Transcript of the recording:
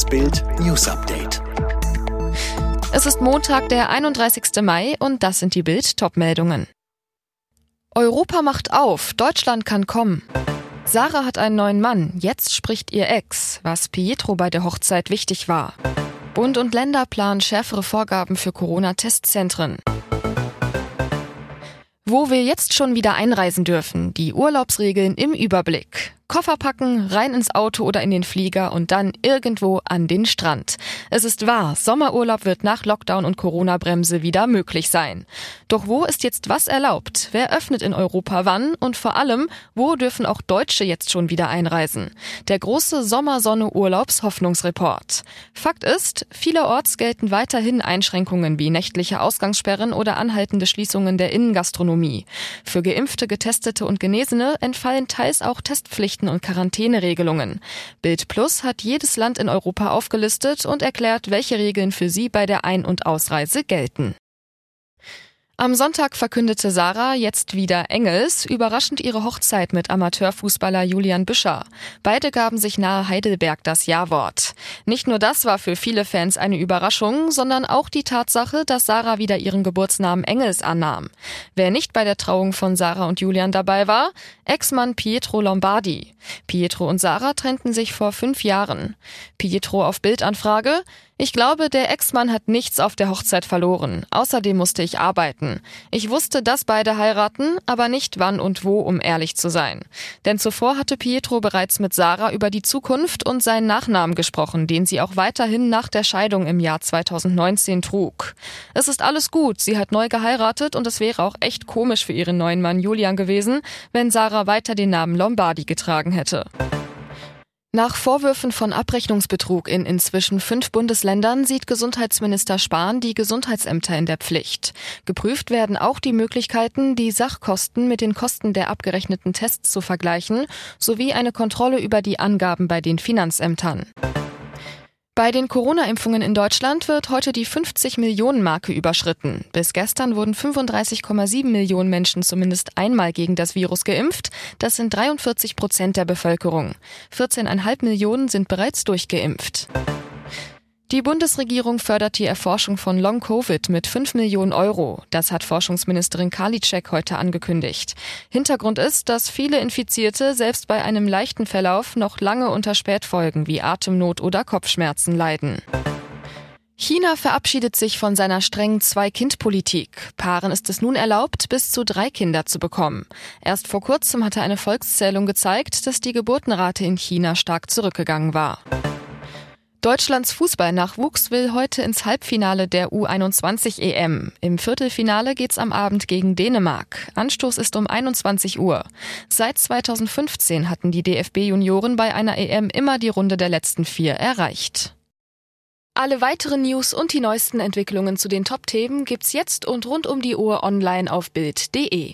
Das Bild News Update. Es ist Montag, der 31. Mai und das sind die Bild Topmeldungen. Europa macht auf, Deutschland kann kommen. Sarah hat einen neuen Mann, jetzt spricht ihr Ex, was Pietro bei der Hochzeit wichtig war. Bund und Länder planen schärfere Vorgaben für Corona-Testzentren. Wo wir jetzt schon wieder einreisen dürfen, die Urlaubsregeln im Überblick. Koffer packen, rein ins Auto oder in den Flieger und dann irgendwo an den Strand. Es ist wahr, Sommerurlaub wird nach Lockdown und Corona-Bremse wieder möglich sein. Doch wo ist jetzt was erlaubt? Wer öffnet in Europa wann? Und vor allem, wo dürfen auch Deutsche jetzt schon wieder einreisen? Der große Sommersonne-Urlaubs-Hoffnungsreport. Fakt ist, vielerorts gelten weiterhin Einschränkungen wie nächtliche Ausgangssperren oder anhaltende Schließungen der Innengastronomie. Für Geimpfte, Getestete und Genesene entfallen teils auch Testpflichten Pflichten und Quarantäneregelungen. Bild Plus hat jedes Land in Europa aufgelistet und erklärt, welche Regeln für sie bei der Ein- und Ausreise gelten. Am Sonntag verkündete Sarah jetzt wieder Engels überraschend ihre Hochzeit mit Amateurfußballer Julian Büscher. Beide gaben sich nahe Heidelberg das Ja-Wort. Nicht nur das war für viele Fans eine Überraschung, sondern auch die Tatsache, dass Sarah wieder ihren Geburtsnamen Engels annahm. Wer nicht bei der Trauung von Sarah und Julian dabei war? Ex-Mann Pietro Lombardi. Pietro und Sarah trennten sich vor fünf Jahren. Pietro auf Bildanfrage ich glaube, der Ex-Mann hat nichts auf der Hochzeit verloren. Außerdem musste ich arbeiten. Ich wusste, dass beide heiraten, aber nicht wann und wo, um ehrlich zu sein. Denn zuvor hatte Pietro bereits mit Sarah über die Zukunft und seinen Nachnamen gesprochen, den sie auch weiterhin nach der Scheidung im Jahr 2019 trug. Es ist alles gut, sie hat neu geheiratet und es wäre auch echt komisch für ihren neuen Mann Julian gewesen, wenn Sarah weiter den Namen Lombardi getragen hätte. Nach Vorwürfen von Abrechnungsbetrug in inzwischen fünf Bundesländern sieht Gesundheitsminister Spahn die Gesundheitsämter in der Pflicht. Geprüft werden auch die Möglichkeiten, die Sachkosten mit den Kosten der abgerechneten Tests zu vergleichen, sowie eine Kontrolle über die Angaben bei den Finanzämtern. Bei den Corona-Impfungen in Deutschland wird heute die 50 Millionen Marke überschritten. Bis gestern wurden 35,7 Millionen Menschen zumindest einmal gegen das Virus geimpft. Das sind 43 Prozent der Bevölkerung. 14,5 Millionen sind bereits durchgeimpft. Die Bundesregierung fördert die Erforschung von Long-Covid mit 5 Millionen Euro. Das hat Forschungsministerin Karliczek heute angekündigt. Hintergrund ist, dass viele Infizierte selbst bei einem leichten Verlauf noch lange unter Spätfolgen wie Atemnot oder Kopfschmerzen leiden. China verabschiedet sich von seiner strengen Zwei-Kind-Politik. Paaren ist es nun erlaubt, bis zu drei Kinder zu bekommen. Erst vor kurzem hatte eine Volkszählung gezeigt, dass die Geburtenrate in China stark zurückgegangen war. Deutschlands Fußballnachwuchs will heute ins Halbfinale der U21 EM. Im Viertelfinale geht's am Abend gegen Dänemark. Anstoß ist um 21 Uhr. Seit 2015 hatten die DFB-Junioren bei einer EM immer die Runde der letzten vier erreicht. Alle weiteren News und die neuesten Entwicklungen zu den Top-Themen gibt's jetzt und rund um die Uhr online auf Bild.de.